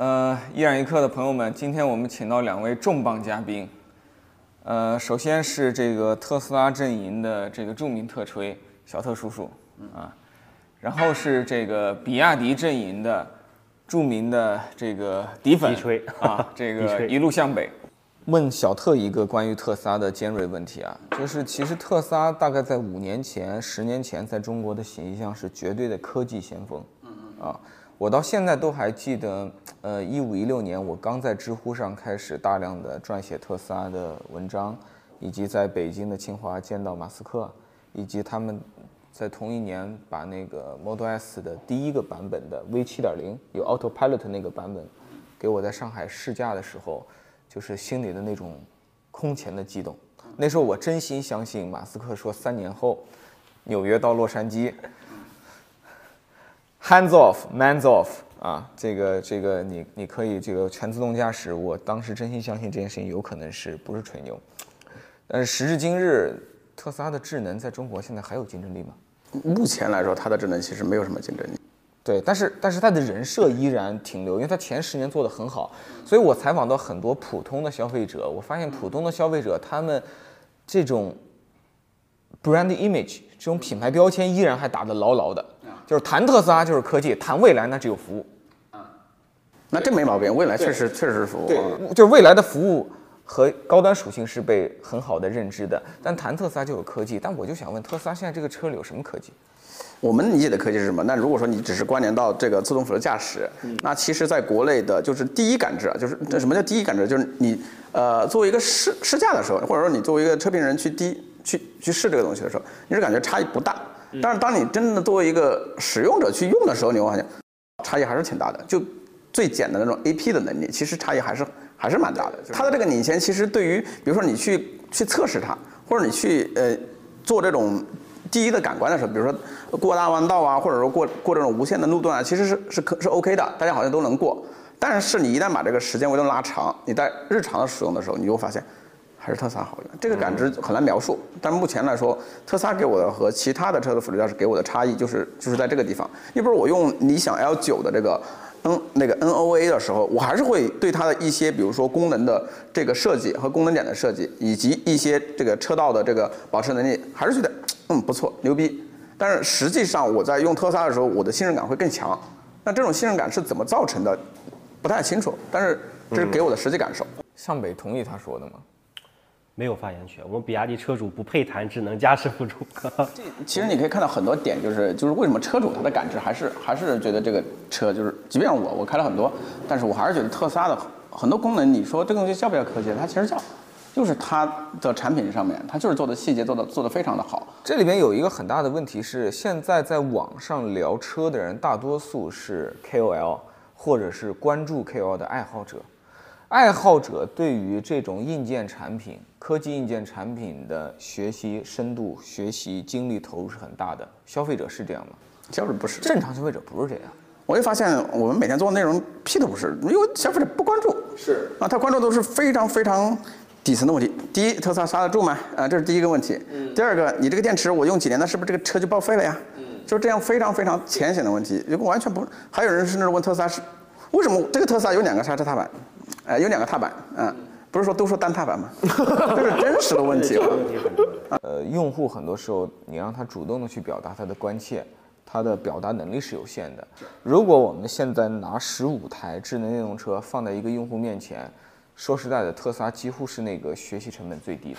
呃，一然一刻的朋友们，今天我们请到两位重磅嘉宾。呃，首先是这个特斯拉阵营的这个著名特吹小特叔叔啊，然后是这个比亚迪阵营的著名的这个迪粉迪吹啊，这 个一路向北。问小特一个关于特斯拉的尖锐问题啊，就是其实特斯拉大概在五年前、十年前在中国的形象是绝对的科技先锋，啊，我到现在都还记得，呃，一五一六年我刚在知乎上开始大量的撰写特斯拉的文章，以及在北京的清华见到马斯克，以及他们在同一年把那个 Model S 的第一个版本的 V 7 0有 Autopilot 那个版本，给我在上海试驾的时候，就是心里的那种空前的激动。那时候我真心相信马斯克说三年后，纽约到洛杉矶，hands off, man's off 啊，这个这个你你可以这个全自动驾驶，我当时真心相信这件事情有可能是不是吹牛，但是时至今日，特斯拉的智能在中国现在还有竞争力吗？目前来说，它的智能其实没有什么竞争力。对，但是但是它的人设依然停留，因为它前十年做得很好，所以我采访到很多普通的消费者，我发现普通的消费者他们这种 brand image 这种品牌标签依然还打得牢牢的，就是谈特斯拉就是科技，谈未来那只有服务，那这没毛病，未来确实确实是服务。啊就是未来的服务和高端属性是被很好的认知的，但谈特斯拉就有科技，但我就想问，特斯拉现在这个车里有什么科技？我们理解的科技是什么？那如果说你只是关联到这个自动辅助驾驶，那其实在国内的就是第一感知啊，就是这什么叫第一感知？就是你呃作为一个试试驾的时候，或者说你作为一个车评人去第一去去试这个东西的时候，你是感觉差异不大。但是当你真的作为一个使用者去用的时候，你会发现差异还是挺大的。就最简单的那种 AP 的能力，其实差异还是还是蛮大的。它的这个领先，其实对于比如说你去去测试它，或者你去呃做这种第一的感官的时候，比如说过大弯道啊，或者说过过这种无限的路段啊，其实是是可是 OK 的，大家好像都能过。但是你一旦把这个时间维度拉长，你在日常的使用的时候，你就会发现还是特斯拉好用。这个感知很难描述，但目前来说，特斯拉给我的和其他的车的辅助驾驶给我的差异就是就是在这个地方。你比如我用理想 L 9的这个 N 那个 NOA 的时候，我还是会对它的一些，比如说功能的这个设计和功能点的设计，以及一些这个车道的这个保持能力，还是觉得嗯不错，牛逼。但是实际上我在用特斯拉的时候，我的信任感会更强。那这种信任感是怎么造成的，不太清楚。但是这是给我的实际感受。向北同意他说的吗？没有发言权。我们比亚迪车主不配谈智能驾驶辅助。这其实你可以看到很多点，就是就是为什么车主他的感知还是还是觉得这个车就是，即便我我开了很多，但是我还是觉得特斯拉的很多功能，你说这个东西叫不叫科技？它其实叫，就是它的产品上面，它就是做的细节做的做的非常的好。这里边有一个很大的问题是，现在在网上聊车的人，大多数是 KOL 或者是关注 KOL 的爱好者。爱好者对于这种硬件产品、科技硬件产品的学习深度、学习精力投入是很大的。消费者是这样吗？消费者不是，正常消费者不是这样。我就发现我们每天做的内容屁都不是，因为消费者不关注。是啊，他关注都是非常非常底层的问题。第一，特斯拉刹得住吗？啊，这是第一个问题。第二个，你这个电池我用几年，那是不是这个车就报废了呀？嗯就这样非常非常浅显的问题，如果完全不，还有人甚至问特斯拉是为什么这个特斯拉有两个刹车踏板，哎、有两个踏板，嗯，不是说都说单踏板吗？这是真实的问题。呃，用户很多时候你让他主动的去表达他的关切，他的表达能力是有限的。如果我们现在拿十五台智能电动车放在一个用户面前，说实在的，特斯拉几乎是那个学习成本最低的，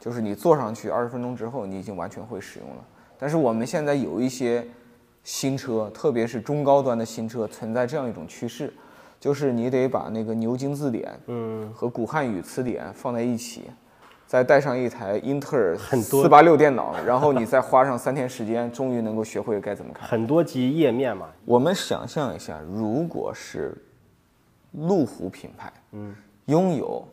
就是你坐上去二十分钟之后，你已经完全会使用了。但是我们现在有一些新车，特别是中高端的新车，存在这样一种趋势，就是你得把那个牛津字典，嗯，和古汉语词典放在一起，再带上一台英特尔很多四八六电脑，然后你再花上三天时间，终于能够学会该怎么看。很多级页面嘛，我们想象一下，如果是路虎品牌，嗯，拥有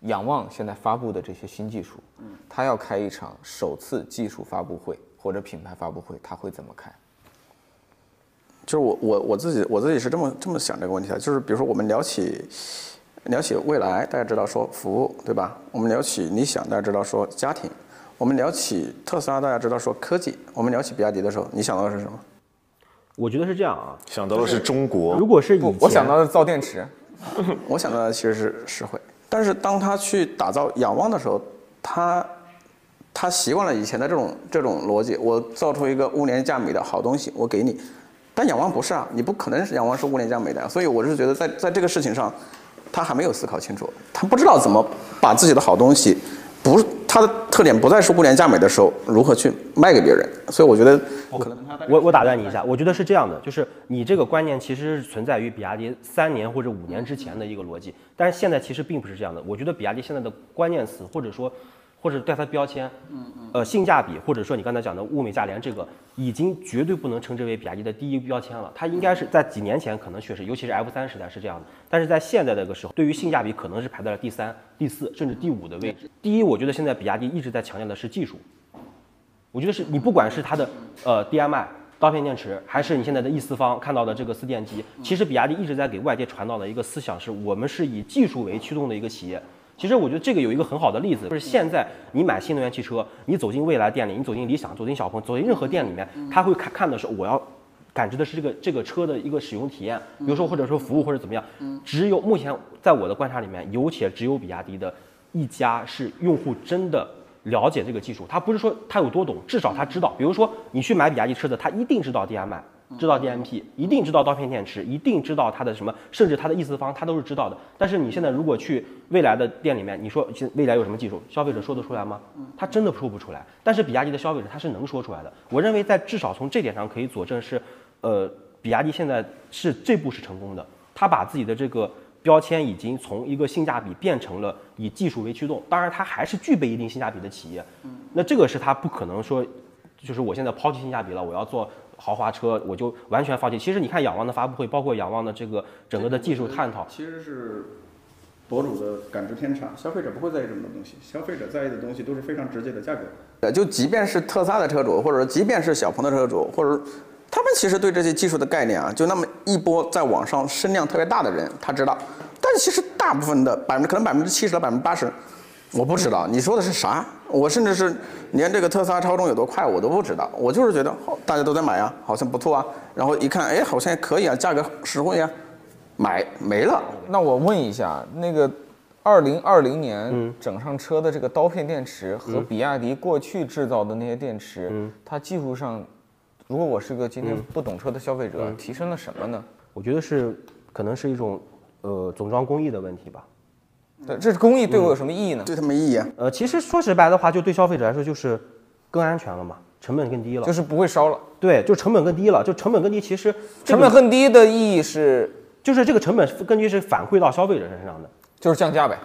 仰望现在发布的这些新技术，嗯，它要开一场首次技术发布会或者品牌发布会，它会怎么开？就是我我我自己我自己是这么这么想这个问题的，就是比如说我们聊起聊起未来，大家知道说服务对吧？我们聊起理想，大家知道说家庭；我们聊起特斯拉，大家知道说科技；我们聊起比亚迪的时候，你想到的是什么？我觉得是这样啊。想到的是中国，如果是以前，我想到的造电池，我想到的其实是实惠，但是当他去打造仰望的时候，他他习惯了以前的这种这种逻辑，我造出一个物廉价美的好东西，我给你，但仰望不是啊，你不可能是仰望是物廉价美的，所以我是觉得在在这个事情上，他还没有思考清楚，他不知道怎么把自己的好东西，不是它的特点不再是物廉价美的时候，如何去卖给别人，所以我觉得可能他我我打断你一下，我觉得是这样的，就是你这个观念其实是存在于比亚迪三年或者五年之前的一个逻辑，但是现在其实并不是这样的。我觉得比亚迪现在的关键词或者说或者对它标签，嗯嗯，呃，性价比或者说你刚才讲的物美价廉，这个已经绝对不能称之为比亚迪的第一标签了。它应该是在几年前可能确实，尤其是 F 三时代是这样的，但是在现在这个时候，对于性价比可能是排在了第三、第四甚至第五的位置。第一，我觉得现在比亚迪一直在强调的是技术，我觉得是你不管是它的呃 DMI 刀片电池，还是你现在的 E 四方看到的这个四电机，其实比亚迪一直在给外界传导的一个思想是我们是以技术为驱动的一个企业。其实我觉得这个有一个很好的例子，就是现在你买新能源汽车，你走进蔚来店里，你走进理想，走进小鹏，走进任何店里面，他会看看的是我要感知的是这个这个车的一个使用体验，比如说或者说服务或者怎么样。只有目前在我的观察里面，有且只有比亚迪的一家是用户真的了解这个技术，他不是说他有多懂，至少他知道。比如说你去买比亚迪车子，他一定知道 DMI。知道 DMP，一定知道刀片电池，一定知道它的什么，甚至它的 E 四方，它都是知道的。但是你现在如果去未来的店里面，你说现未来有什么技术，消费者说得出来吗？他真的说不出来。但是比亚迪的消费者他是能说出来的。我认为在至少从这点上可以佐证是，呃，比亚迪现在是这步是成功的，他把自己的这个标签已经从一个性价比变成了以技术为驱动。当然，它还是具备一定性价比的企业。那这个是他不可能说，就是我现在抛弃性价比了，我要做。豪华车我就完全放弃。其实你看仰望的发布会，包括仰望的这个整个的技术探讨，其实是博主的感知偏差，消费者不会在意这么多东西，消费者在意的东西都是非常直接的价格。呃，就即便是特斯拉的车主，或者说即便是小鹏的车主，或者他们其实对这些技术的概念啊，就那么一波在网上声量特别大的人，他知道。但是其实大部分的百分之可能百分之七十到百分之八十，我不知道你说的是啥。我甚至是连这个特斯拉超充有多快我都不知道，我就是觉得大家都在买啊，好像不错啊，然后一看，哎，好像可以啊，价格实惠啊，买没了。那我问一下，那个二零二零年整上车的这个刀片电池和比亚迪过去制造的那些电池，它技术上，如果我是个今天不懂车的消费者，提升了什么呢？我觉得是可能是一种呃总装工艺的问题吧。对，这是工艺对我有什么意义呢？对他没意义啊。呃，其实说直白的话，就对消费者来说就是更安全了嘛，成本更低了，就是不会烧了。对，就成本更低了，就成本更低。其实成本更低的意义是，就是这个成本根据是反馈到消费者身上的，就是降价呗。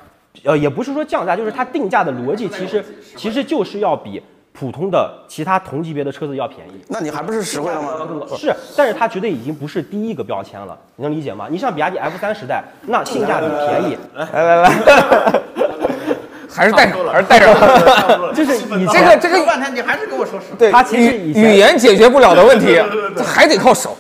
呃，也不是说降价，就是它定价的逻辑其实其实就是要比。普通的其他同级别的车子要便宜，那你还不是实惠了吗？是，但是它绝对已经不是第一个标签了，你能理解吗？你像比亚迪 F 三时代，那性价比便宜，来来来，还是带上，还是带上，就是你这个这个半天，你还是跟我说实话。对，它其实语语言解决不了的问题，这还得靠手。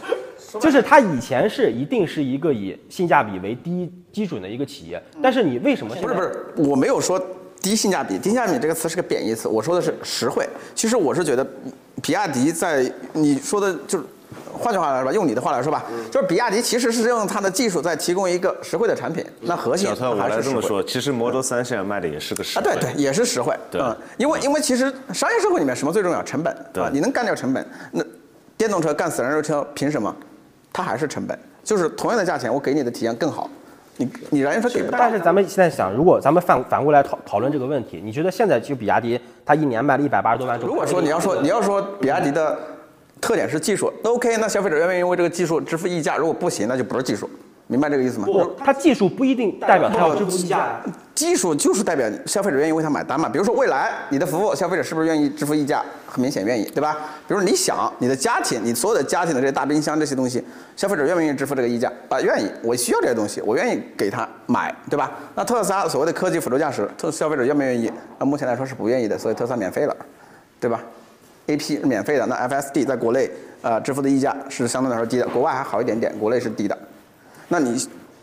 就是它以前是一定是一个以性价比为第一基准的一个企业，但是你为什么不是不是？我没有说。低性价比，低性价比这个词是个贬义词，我说的是实惠。其实我是觉得，比亚迪在你说的，就是换句话来说吧，用你的话来说吧，就是比亚迪其实是用它的技术在提供一个实惠的产品。那核心还是实惠。我来这么说，其实 Model 3现在卖的也是个实惠。啊，对对，也是实惠。对。嗯，因为因为其实商业社会里面什么最重要？成本。对。你能干掉成本，那电动车干死燃油车凭什么？它还是成本，就是同样的价钱，我给你的体验更好。你你燃油车给不到，但是咱们现在想，如果咱们反反过来讨讨论这个问题，你觉得现在就比亚迪，它一年卖了一百八十多万如果说你要说你要说比亚迪的特点是技术，那 OK，那消费者愿不愿意为这个技术支付溢价？如果不行，那就不是技术。明白这个意思吗？不，它技术不一定代表它要支付溢价。技术就是代表消费者愿意为它买单嘛。比如说未来你的服务，消费者是不是愿意支付溢价？很明显愿意，对吧？比如你想你的家庭，你所有的家庭的这些大冰箱这些东西，消费者愿不愿意支付这个溢价？啊，愿意，我需要这些东西，我愿意给他买，对吧？那特斯拉所谓的科技辅助驾驶，特消费者愿不愿意？那目前来说是不愿意的，所以特斯拉免费了，对吧？A P 是免费的，那 F S D 在国内呃支付的溢价是相对来说低的，国外还好一点点，国内是低的。那你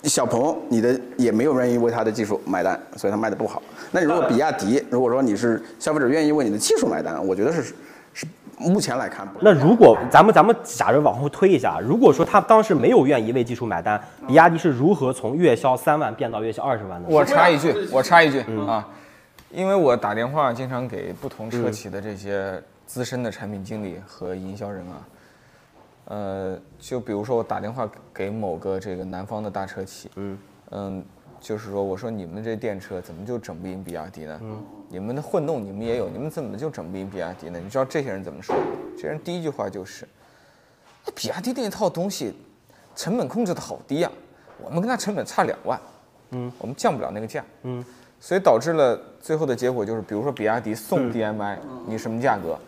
小鹏，你的也没有愿意为它的技术买单，所以它卖的不好。那你如果比亚迪，如果说你是消费者愿意为你的技术买单，我觉得是是目前来看，那如果咱们咱们假如往后推一下，如果说他当时没有愿意为技术买单，比亚迪是如何从月销三万变到月销二十万的？我插一句，我插一句啊，因为我打电话经常给不同车企的这些资深的产品经理和营销人啊，呃，就比如说我打电话给某个这个南方的大车企，嗯嗯，就是说我说你们这电车怎么就整不赢比亚迪呢？嗯，你们的混动你们也有，你们怎么就整不赢比亚迪呢？你知道这些人怎么说？这人第一句话就是，那比亚迪那一套东西成本控制的好低呀、我们跟它成本差两万，嗯，我们降不了那个价，嗯，所以导致了最后的结果就是，比如说比亚迪送 DMI，、你什么价格？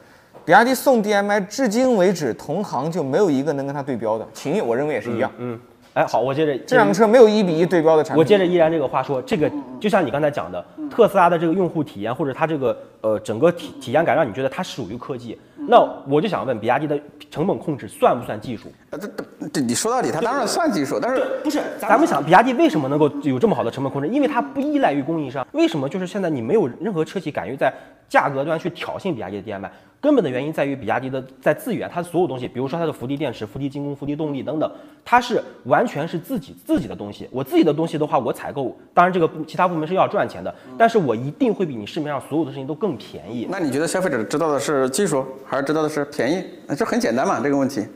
比亚迪送 DMI，至今为止同行就没有一个能跟它对标的，秦我认为也是一样，嗯，哎，好，我接着这两个车没有一比一对标的产品。我接着依然这个话说，这个就像你刚才讲的，特斯拉的这个用户体验或者它这个呃整个体体验感，让你觉得它属于科技。那我就想问，比亚迪的成本控制算不算技术？呃这这这你说到底，它当然算技术，但是不是，咱们想，比亚迪为什么能够有这么好的成本控制？因为它不依赖于供应商。为什么就是现在你没有任何车企敢于在价格端去挑衅比亚迪的 DMI？根本的原因在于比亚迪的在资源，它所有东西，比如说它的伏地电池、伏地精工、伏地动力等等，它是完全是自己自己的东西。我自己的东西的话，我采购，当然这个其他部门是要赚钱的，但是我一定会比你市面上所有的事情都更便宜。那你觉得消费者知道的是技术，还是知道的是便宜？那这很简单嘛，这个问题。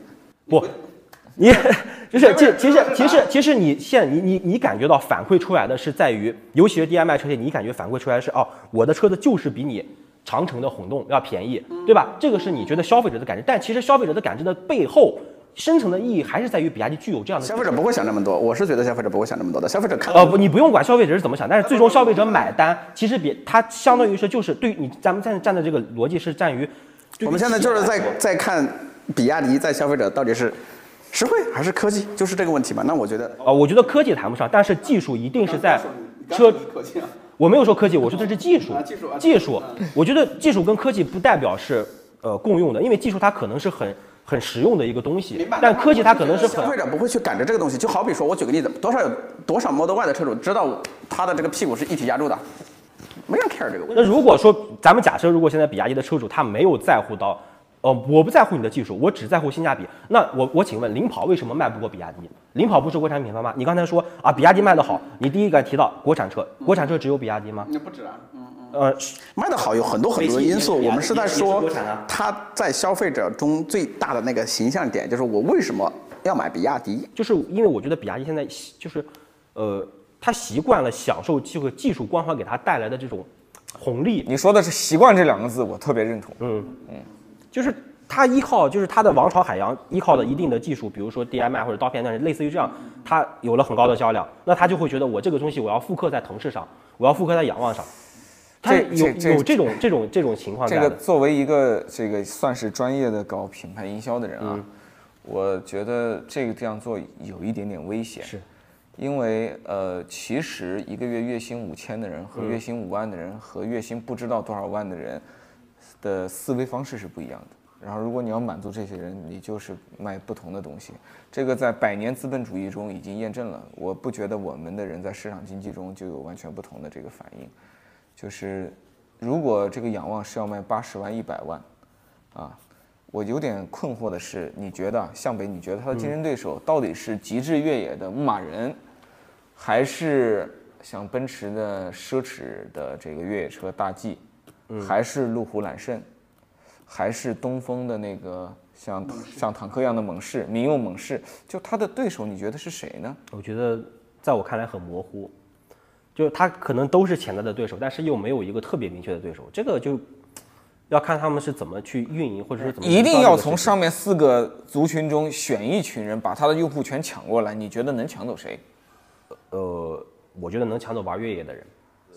不，你 就是其其实其实其实你现你你你感觉到反馈出来的是在于，尤其是 DMI 车型，你感觉反馈出来的是哦，我的车子就是比你长城的混动要便宜，对吧？这个是你觉得消费者的感知，但其实消费者的感知的背后。深层的意义还是在于比亚迪具有这样的消费者不会想这么多，我是觉得消费者不会想这么多的。消费者看呃不，你不用管消费者是怎么想，但是最终消费者买单，其实比它相当于是就是对于你咱们站站的这个逻辑是站于，我们现在就是在在看比亚迪在消费者到底是实惠还是科技，就是这个问题嘛。那我觉得呃，我觉得科技谈不上，但是技术一定是在车。我没有说科技，我说的是技术。啊技术啊技术，我觉得技术跟科技不代表是呃共用的，因为技术它可能是很很实用的一个东西，但科技它可能是很消费者不会去赶着这个东西。就好比说，我举个例子，多少有多少 Model Y 的车主知道他的这个屁股是一体压铸的，没人 care 这个问题。那如果说咱们假设，如果现在比亚迪的车主他没有在乎到，呃，我不在乎你的技术，我只在乎性价比，那我我请问，领跑为什么卖不过比亚迪？领跑不是国产品牌吗？你刚才说啊，比亚迪卖得好，你第一个提到国产车，国产车只有比亚迪吗？那不止啊，嗯呃，卖的好有很多很多因素。我们是在说国产啊它在消费者中最大的那个形象点，就是我为什么要买比亚迪？就是因为我觉得比亚迪现在习就是，呃，他习惯了享受这个技术光环给他带来的这种红利，你说的是“习惯”这两个字，我特别认同。就是他依靠就是他的王朝海洋依靠的一定的技术，比如说 DMI 或者刀片，但是类似于这样，他有了很高的销量，那他就会觉得我这个东西我要复刻在腾势上，我要复刻在仰望上，他有这这有这种这种这种情况这在的。个作为一个这个算是专业的搞品牌营销的人啊，我觉得这个这样做有一点点危险。是，因为呃，其实一个月月薪五千的人和月薪五万的人和月薪不知道多少万的人的思维方式是不一样的。然后，如果你要满足这些人，你就是卖不同的东西。这个在百年资本主义中已经验证了。我不觉得我们的人在市场经济中就有完全不同的这个反应。就是如果这个仰望是要卖八十万、一百万，啊，我有点困惑的是，你觉得向北，你觉得他的竞争对手到底是极致越野的牧马人，还是像奔驰的奢侈的这个越野车大 G，还是路虎揽胜，还是东风的那个像像坦克一样的猛士、民用猛士？就它的对手，你觉得是谁呢？我觉得在我看来很模糊，就是他可能都是潜在的对手，但是又没有一个特别明确的对手，这个就要看他们是怎么去运营，或者是怎么一定要从上面四个族群中选一群人，把他的用户全抢过来，你觉得能抢走谁？呃，我觉得能抢走玩越野的人。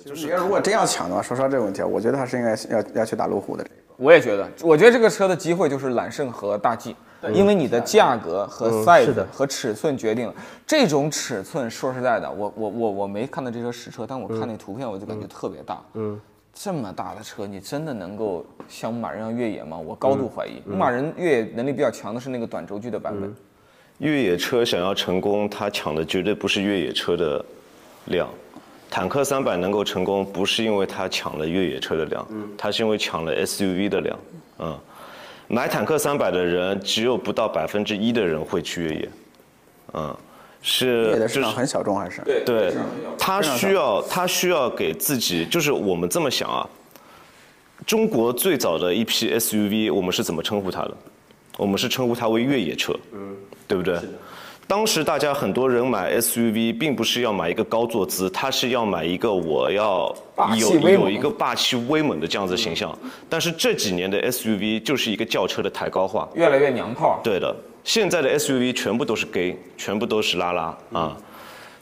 就是如果真要抢的话，说实话这个问题啊，我觉得还是应该要要去打路虎的。我也觉得，我觉得这个车的机会就是揽胜和大 G，因为你的价格和嗯 size、是的和尺寸决定了。这种尺寸，说实在的，我我我我没看到这车实车，但我看那图片我就感觉特别大。嗯，这么大的车，你真的能够像牧马人一样越野吗？我高度怀疑。牧马人越野能力比较强的是那个短轴距的版本。越野车想要成功，它抢的绝对不是越野车的量。坦克三百能够成功，不是因为它抢了越野车的量，它是因为抢了 SUV 的量。嗯，买坦克三百的人只有不到百分之一的人会去越野，嗯，是就是越野的市场很小众还是？对，他需要他需要给自己，就是我们这么想啊，中国最早的一批 SUV，我们是怎么称呼它的？我们是称呼它为越野车，嗯，对不对？当时大家很多人买 SUV，并不是要买一个高坐姿，他是要买一个我要有有一个霸气威猛的这样子形象。但是这几年的 SUV 就是一个轿车的抬高化，越来越娘炮。对的，现在的 SUV 全部都是 gay，全部都是拉拉啊。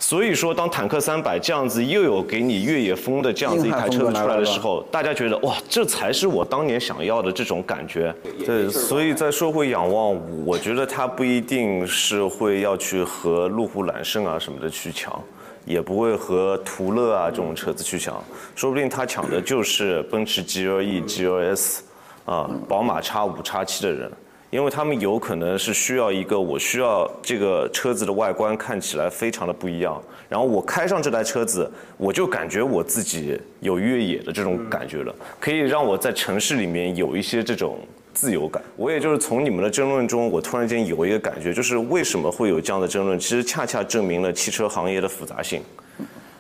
所以说，当坦克三百这样子又有给你越野风的这样子一台车子出来的时候，大家觉得哇，这才是我当年想要的这种感觉。对，所以再说回仰望，我觉得它不一定是会要去和路虎揽胜啊什么的去抢，也不会和途乐啊这种车子去抢，说不定它抢的就是奔驰 GLE、GLS 啊，宝马 X 五、X 七的人。因为他们有可能是需要一个，我需要这个车子的外观看起来非常的不一样，然后我开上这台车子，我就感觉我自己有越野的这种感觉了，可以让我在城市里面有一些这种自由感。我也就是从你们的争论中，我突然间有一个感觉，就是为什么会有这样的争论，其实恰恰证明了汽车行业的复杂性。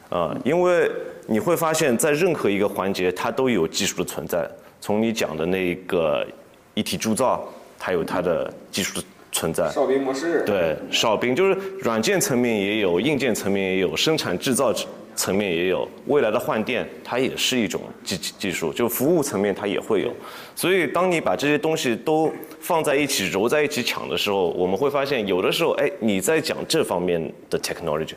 啊，因为你会发现在任何一个环节，它都有技术的存在。从你讲的那个一体铸造，它有它的技术的存在。哨兵模式。对，哨兵就是软件层面也有，硬件层面也有，生产制造层面也有。未来的换电，它也是一种技技术，就服务层面它也会有。所以，当你把这些东西都放在一起揉在一起抢的时候，我们会发现，有的时候，哎，你在讲这方面的 technology。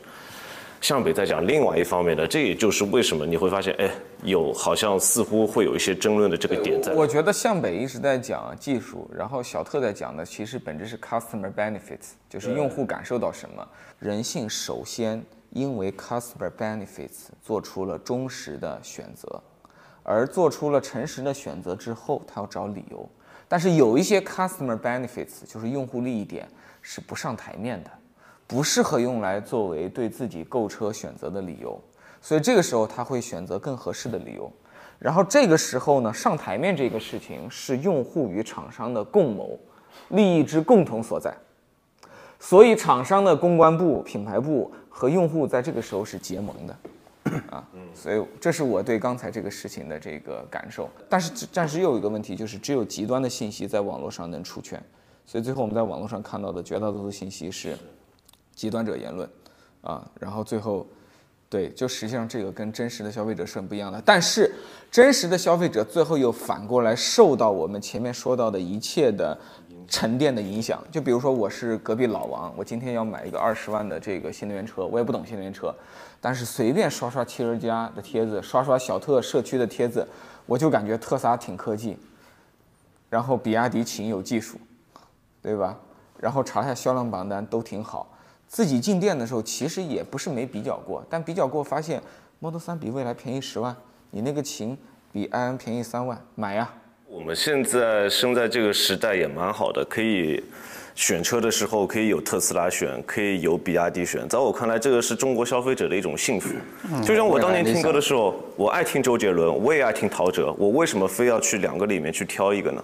向北在讲另外一方面的，这也就是为什么你会发现，哎，有好像似乎会有一些争论的这个点在。我觉得向北一直在讲技术，然后小特在讲的其实本质是 customer benefits，就是用户感受到什么。人性首先因为 customer benefits 做出了忠实的选择，而做出了诚实的选择之后，他要找理由。但是有一些 customer benefits 就是用户利益点是不上台面的。不适合用来作为对自己购车选择的理由，所以这个时候他会选择更合适的理由。然后这个时候呢，上台面这个事情是用户与厂商的共谋，利益之共同所在。所以厂商的公关部、品牌部和用户在这个时候是结盟的，啊，所以这是我对刚才这个事情的这个感受。但是暂时又有一个问题，就是只有极端的信息在网络上能出圈，所以最后我们在网络上看到的绝大多数信息是。极端者言论，啊，然后最后，对，就实际上这个跟真实的消费者是很不一样的。但是真实的消费者最后又反过来受到我们前面说到的一切的沉淀的影响。就比如说我是隔壁老王，我今天要买一个二十万的这个新能源车，我也不懂新能源车，但是随便刷刷汽车家的帖子，刷刷小特社区的帖子，我就感觉特斯拉挺科技，然后比亚迪挺有技术，对吧？然后查下销量榜单都挺好。自己进店的时候，其实也不是没比较过，但比较过发现，Model 3比蔚来便宜十万，你那个秦比埃安便宜三万，买呀！我们现在生在这个时代也蛮好的，可以选车的时候可以有特斯拉选，可以有比亚迪选，在我看来，这个是中国消费者的一种幸福。就像我当年听歌的时候，我爱听周杰伦，我也爱听陶喆，我为什么非要去两个里面去挑一个呢？